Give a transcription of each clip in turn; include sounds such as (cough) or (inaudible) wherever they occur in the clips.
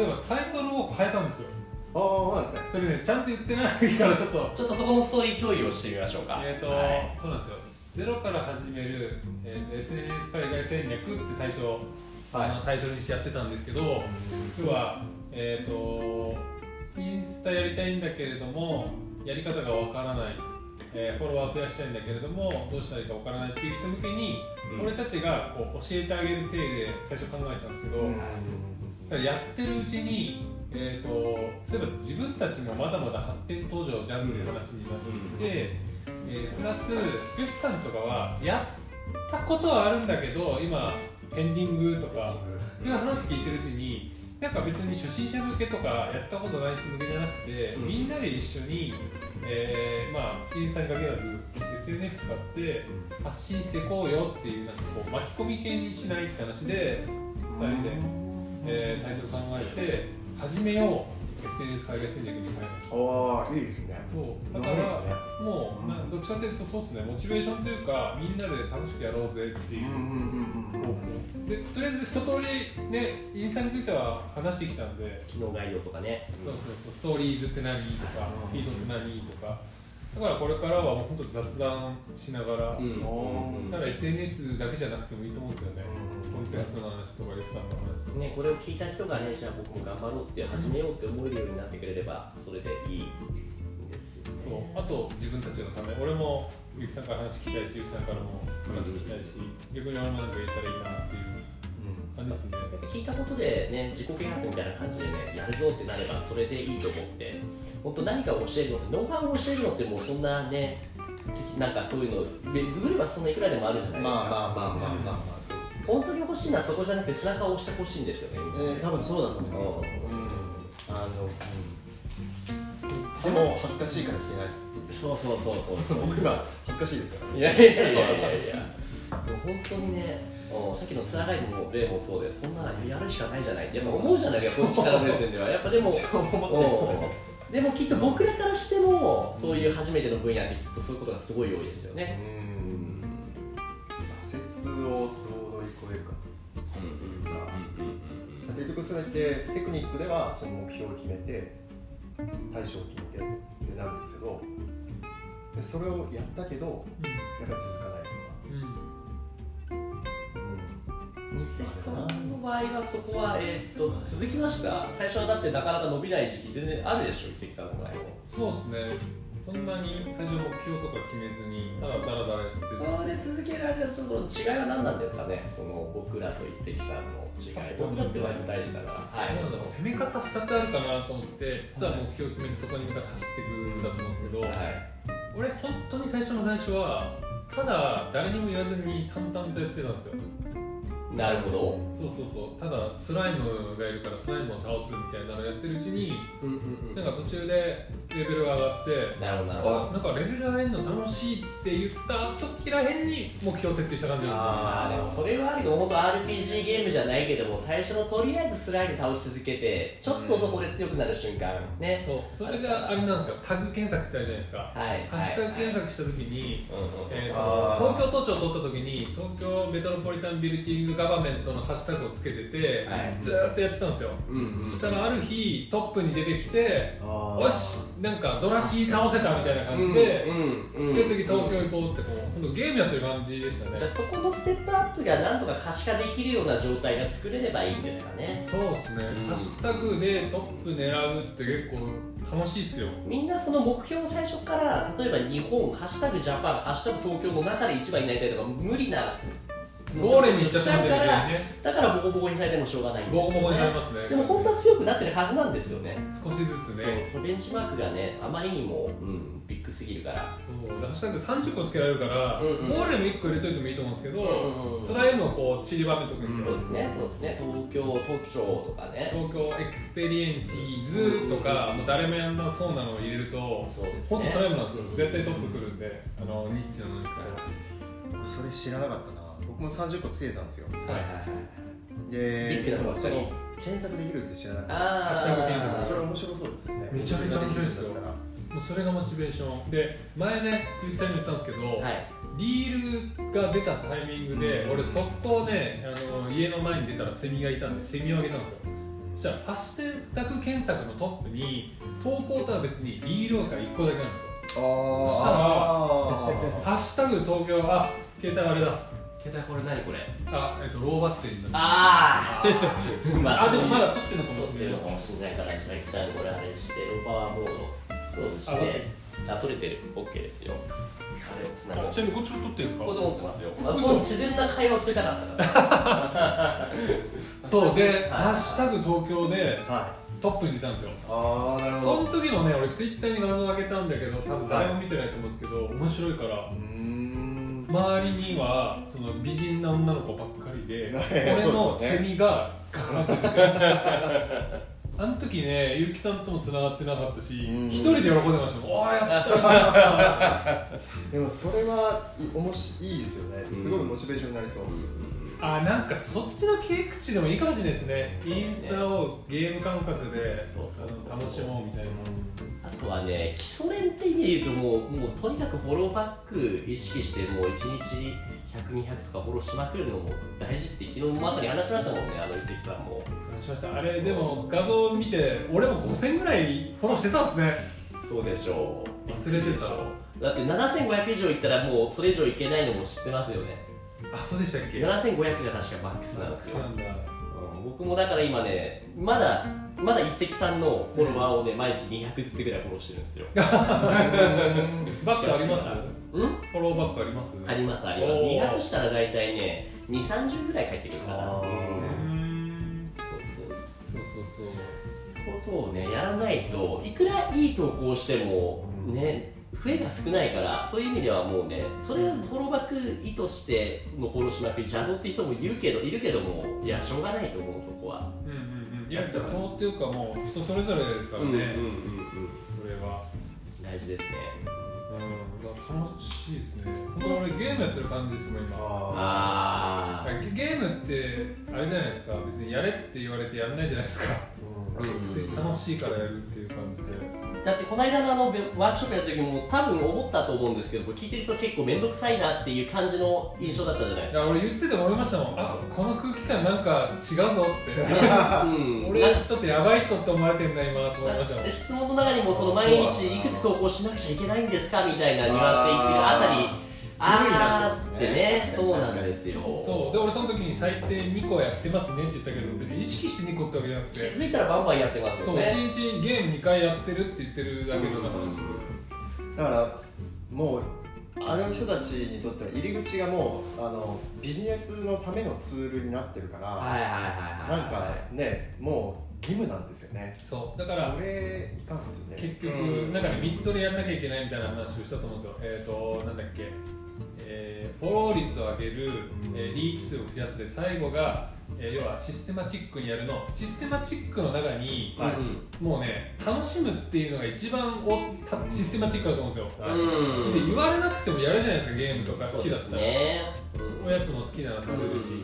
そういえばタイトルを変えたんですよ。ああそうなんですね。それねちゃんと言ってないからちょっと。ちょっとそこのストーリー共有をしてみましょうか。えっ、と、はい。そうなんですよ。ゼロから始める、えーと SNS 海外戦略って最初、あのタイトルにしてやってたんですけど要はえっ、とインスタやりたいんだけれどもやり方がわからない、えーフォロワー増やしたいんだけれどもどうしたらいいかわからないっていう人向けに、うん。俺たちがこう教えてあげる体で最初考えてたんですけど、だからやってるうちに、えー、とそういえば自分たちもまだまだ発展途上じゃんっていう話になってきて、えープラスヨシさんとかはやったことはあるんだけど今ペンディングとかそういう話聞いてるうちになんか別に初心者向けとかやったことない人向けじゃなくて、うん。みんなで一緒に、えーまあインスタに限らず SNS 使って発信していこうよっていうなんかこう巻き込み系にしないって話で2人で、えータイトル考えて始めよう SNS 海外戦略に変えました。ああいいですね。そう。だからもう、まあ、どっちかというとそうですね。モチベーションというかみんなで楽しくやろうぜっていううん方法。でとりあえず一通りねインスタについては話してきたんで。機能概要とかね。そうそうそう。ストーリーズって何とかフィードって何とかだからこれからはもう本当雑談しながら、うん。だから SNS だけじゃなくてもいいと思うんですよね、コンテンツの話とか、レフさんの話とか。ね、これを聞いた人がね、じゃあ僕も頑張ろうって始めようって思えるようになってくれれば、それでいいんですよね。そう。あと自分たちのため、俺もゆきさんから話聞きたいし、ゆきさんからも話聞きたいし、逆に俺もなんか言ったらいいなっていう感じですね。やっぱ聞いたことでね、自己啓発みたいな感じでね、やるぞってなれば、それでいいと思って、本当何かを教えるのって、ノウハウを教えるのってもうそんなね、なんかそういうの、でググればそんないくらでもあるじゃないですか。まあまあまあまあまあまあそうですね本当に欲しいのはそこじゃなくて背中を押してほしいんですよね。えー、多分そうだと思います、ううん、あの、うん、でも恥ずかしいから聞けないそうそうそうそうそう。僕が恥ずかしいですからいやいやいやいやいやもう本当にねうん。さっきのツアーガイドの例もそうでそんなやるしかないじゃない。やっぱ思うじゃないですかこっちか目線では。やっぱでも (laughs) うん。でもきっと僕らからしてもそういう初めての分野ってきっとそういうことがすごい多いですよね。うん。挫折をどう乗り越えるか結局それってテクニックではその目標を決めて対象を決めてってなるんですけどでそれをやったけどやっぱり続かないとか、さんの場合はそこは、えーっと続きました最初はだってなかなか伸びない時期全然あるでしょ日赤さんの場合もそうですね。そんなに最初目標とか決めずに、ただだらだらやってそれで続けられたところの違いは何なんですかねその僕らと一石さんの違い僕らって割と大事だからはいだ攻め方2つあるかなと思ってて実は目標を決めてそこに向かって走っていくんだと思うんですけど、はい俺本当に最初の最初はただ誰にも言わずに淡々とやってたんですよなるほど。そうそうそう。ただスライムがいるからスライムを倒すみたいなのをやってるうちにうんうんなんか途中でレベルが上がってなるほどなるほど。あなんかレベル上げるの楽しいって言った時らへんに目標設定した感じなんあーでもそれはあるけど本当 RPG ゲームじゃないけども最初のとりあえずスライム倒し続けてちょっとそこで強くなる瞬間ねですよそう。それがあれなんですよ。タグ検索ってあるじゃないですか。はい。ハッシュタグ検索した時に、うんうんえーと東京都庁を取った時に東京メトロポリタンビルティングガバメントのハッシュタグをつけてて、はい。ずーっとやってたんですよ、したらある日トップに出てきてよしなんかドラキー倒せたみたいな感じで、で次東京行こうってこう今度ゲームやってる感じでしたね。じゃあそこのステップアップがなんとか可視化できるような状態が作れればいいんですかね。そうですね、うん。ハッシュタグでトップ狙うって結構楽しいっすよ。みんなその目標を最初から例えば日本ハッシュタグジャパンハッシュタグ東京の中で一番になりたいとか無理なゴーレに行っちゃってますよね。だからボコボコにされてもしょうがないんですよね。ボコボコになりますね。でも本当は強くなってるはずなんですよね。少しずつね。そうベンチマークがねあまりにも、うん、ビッグすぎるから。そうハッシュタグ30個つけられるから、うんうんゴーレム1個入れといてもいいと思うんですけど、うんうんうん。スライムをこう散りばめとくんですよ、そうですねそうですね。東京都庁とかね。東京 experiences とか、もう誰もやんなそうなのを入れるとそうですね。本当スライムなんですよ、絶対トップくるんであのニッチなのに。からそれ知らなかったな僕も30個つけてたんですよ。はいはいはい。でビッグその検索できるって知らなかっあハッシュタグ検索たそれ面白そうですよね。めちゃめちゃ面白いですよ。もうそれがモチベーション。で前ねゆきさんに言ったんですけど、はい。リールが出たタイミングで、うん。俺速攻ねあの家の前に出たらセミがいたんでセミをあげたんですよ。そしたらハッシュタグ検索のトップに投稿とは別にリールが1個だけあるんですよ。あそしたらあハッシュタグ東京あ携帯あれだ携帯これ何これ？あえっとローバッテリーになってああ (laughs) まあでもまだ撮ってるのかも撮ってるしれないのかもしれないからじゃあ一旦これあれしてローパワーモードクローズして。あ撮れてる。OK ですよ。あれをつなぐあちなみにこっちも撮ってるんですか？ここで持ってますよ、まあ、嘘この自然な会話を取りたかったから。そうではい「ハッシュタグ東京」ではい。トップに出たんですよ。ああなるほど。その時もね俺ツイッターに画像上げたんだけど多分誰も見てないと思うんですけど面白いから。うーん周りにはその美人な女の子ばっかりで (laughs) はい俺のセミがガッて (laughs) あの時ねゆうきさんともつながってなかったしうん。一人で喜んでましたもん。(laughs) おーやったでもそれはいおもしいいですよね。すごいモチベーションになりそう、あなんかそっちの切り口でもいいかもしれないですね。インスタをゲーム感覚で楽しもうみたいな。あとはね基礎練って意味で言うともうもうとにかくフォローバック意識してもう1日100200とかフォローしまくるのも大事って昨日まさに話しましたもんねあの伊関さんも。話しました。あれでも画像を見て俺も5000ぐらいフォローしてたんですね。そうでしょう。忘れてた。だって7500以上いったらもうそれ以上いけないのも知ってますよねあそうでしたっけ？7500が確かマックスなんですよ。なんだ。うん僕もだから今ねまだまだ一石さんのフォロワーをね毎日200ずつぐらいフォローしてるんですよ。(laughs) バックあります？うん？フォローバックあります？ありますあります。おー。200したら大体ね2 3 0ぐらい返ってくるからあー。うーんそうそう。そうそうそう。ことをねやらないといくらいい投稿してもうん。ね増えが少ないからそういう意味ではもうねそれをフォローバック意図してのフォローしまくり邪道って人もいるけどいるけどもいやしょうがないと思うそこは。うんうんうん。いや邪道っていうかもう人それぞれですからね、うんうんそれは。大事ですね。うんだから楽しいですね。本当俺ゲームやってる感じですもん今。あああゲゲームってあれじゃないですか。別にやれって言われてやんないじゃないですか。ーうん。うん楽しいからやるっていう感じでだってこの間のあのワークショップやった時も多分思ったと思うんですけど聞いてる人結構面倒くさいなっていう感じの印象だったじゃないですか。俺言ってて思いましたもん。あこの空気感なんか違うぞって。うん。(laughs) 俺ちょっとやばい人って思われてんだ今と思いましたもん。で質問の中にもその毎日いくつ投稿しなくちゃいけないんですかみたいなニュアンスで言ってるあたりあーってね。そうなんですよ。そう。で俺その時に最低2個やってますねって言ったけど別に意識して2個ってわけじゃなくて。気づいたらバンバンやってますそうよね1日ゲーム2回やってるって言ってるだけの話でだからもうあの人たちにとっては入り口がもうあのビジネスのためのツールになってるから、はいはいはいはい。なんかねもう義務なんですよね。そう。だからこれいかんですよね。結局、うん。なんかね3つ俺やんなきゃいけないみたいな話をしたと思うんですよ。えっ、となんだっけ、えーフォロー率を上げる、えーリーチ数を増やすで最後が、えー要はシステマチックにやるの。システマチックの中にはい。うんもうね楽しむっていうのが一番おたシステマチックだと思うんですよ、はい。言われなくてもやるじゃないですかゲームとか。好きだったら、ね。おやつも好きなの食べるし、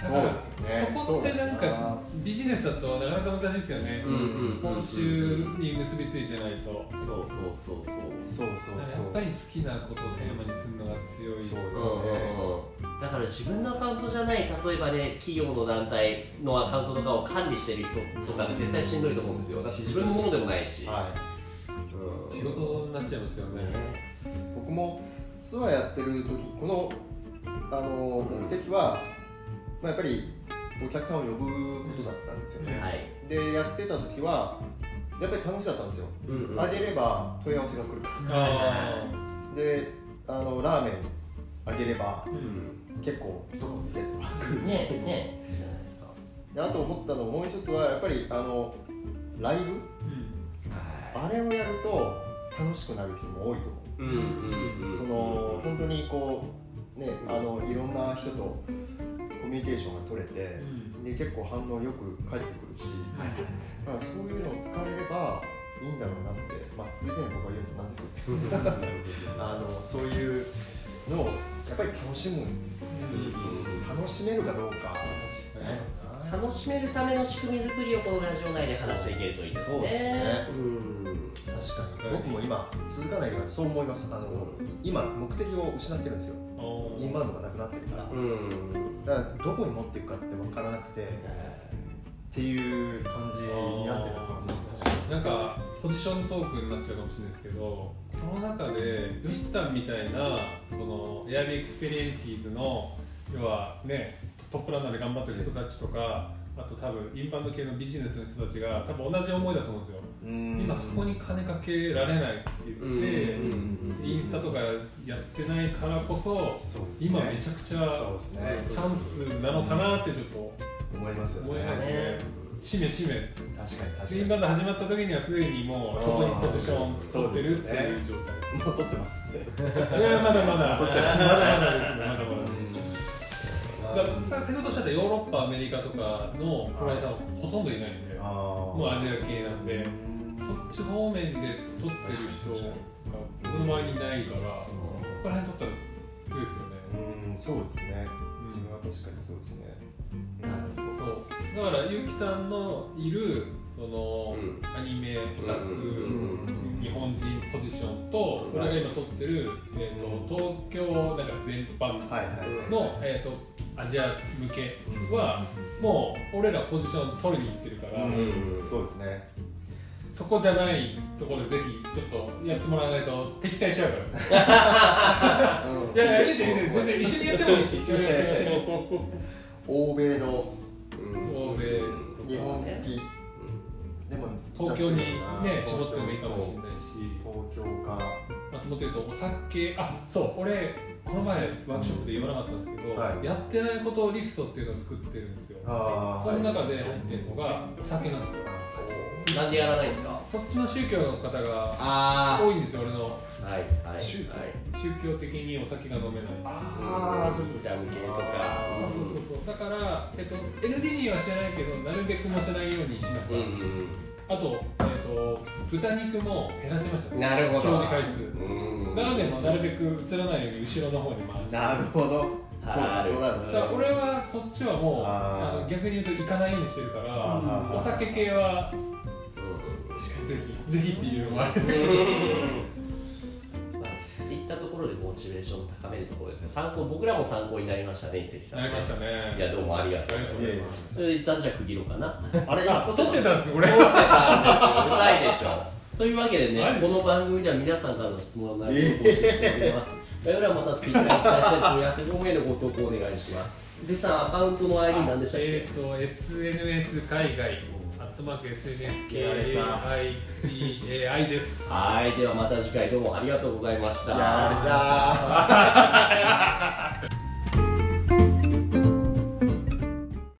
そうですよね。そこってなんかビジネスだとなかなか難しいですよね、報酬に結びついてないと。そうそうそうそう。そうそうそうやっぱり好きなことをテーマにするのが強いですそうですうんうんう。んだから自分のアカウントじゃない例えばね企業の団体のアカウントとかを管理してる人とかで絶対しんどいと思うんですよ。だって自分のものでもないし、はい。うん。仕事になっちゃいますよね、僕もツアーやってる時このあの目的は、まあ、やっぱりお客さんを呼ぶことだったんですよね、はい、でやってた時はやっぱり楽しかったんですよ、うんうん。あげれば問い合わせが来るかあら (laughs) であのラーメンあげればーうん。結構どこの店とか来るし、ねね。じゃないですか。であと思ったのもう一つはやっぱりあのライブ？うん。はあれをやると楽しくなる人も多いと思う。いうんうんうん。その本当にこうねあのいろんな人とコミュニケーションが取れてうん。で結構反応よく返ってくるし、はいはい。だからそういうのを使えればいいんだろうなって、まあ、続けない僕は言うとなんですけど (laughs) あのそういうのをやっぱり楽しむんですよね、楽しめるかどうか。確かに。楽しめるための仕組み作りをこのラジオ内で話していけるといいですね。そうですねうん。確かに。僕も今続かないからそう思います。あの今目的を失ってるんですよ。おー。インバウンドがなくなってるから。うんだからどこに持っていくかって分からなくてっていう感じになってると思いますなんかポジショントークになっちゃうかもしれないですけどこの中でよしさんみたいなそのエアビー experiences の要はねトップランナーで頑張ってる人たちとかあと多分インバウンド系のビジネスの人たちが多分同じ思いだと思うんですよ。今そこに金かけられないって言ってインスタとかやってないからこそ今めちゃくちゃチャンスなのかなってちょっと思います思いますね。しめしめ。確かに確かに。インバウンド始まった時にはすでにもうそこにポジション取ってるっていう状態。もう取ってます。ねいやまだまだ。取っちゃう。まだまだですねまだまだだ先ほどおっしゃったヨーロッパアメリカとかのプロレスさんほとんどいないんでもうアジア系なんでそっち方面で取ってる人が僕の周りにいないからここら辺取ったら強いですよね。うんそうですね。それは確かにそうですね。そう。だから結城さんのいるその、うん、アニメオタク、日本人ポジションと、俺が今撮ってる、えーと、東京なんか全般の、はいはい、えーと、アジア向けは、もう俺らポジション取りに行ってるから、そうですね。そこじゃないところでぜひちょっとやってもらわないと敵対しちゃうから。(laughs) いやいやいいです全然一緒にやってもいいし欧米の欧米日本好き。でも東京にね絞ってもいいかもしれないし。東京か。あともっと言うとお酒あそう俺この前ワークショップで言わなかったんですけど、はい、やってないことリストっていうのを作ってるんですよ。その中で入ってるのがお酒なんですよ。なんでやらないんですか？そっちの宗教の方が多いんですよ俺の。はいはい、宗教？的にお酒が飲めない。ああそうですか。そうそうそうそう。だから、えっと、NG には知らないけどなるべく乗せないようにしました、うんうん、あと,、えっと豚肉も減らしました、なるほど。表示回数。ラーメンもなるべく映らないように後ろの方に回して。なるほど。そう。そうなんです、ね、俺はそっちはもうあの逆に言うと行かないようにしてるからお酒系はぜひぜひっていうのもあるんですけどろでモチベーションを高めるところですね。参考僕らも参考になりましたね一石さん。なりましたね。いやどうもありがとう。ございます。それで一旦じゃあ区切ろうかなあれ今撮ってたんですか俺？撮ってたんですよ。ないでしょ。というわけでね、この番組では皆さんからの質問の内容を募集しております。概要欄またツイッターに記載したい問い合わせフォームへのご投稿お願いします。関さん、アカウントの ID 何でしたっけ？えっ、ー、と、SNS 海外ットマーク SNSKAIGAI です。はい、ではまた次回どうもありがとうございました。や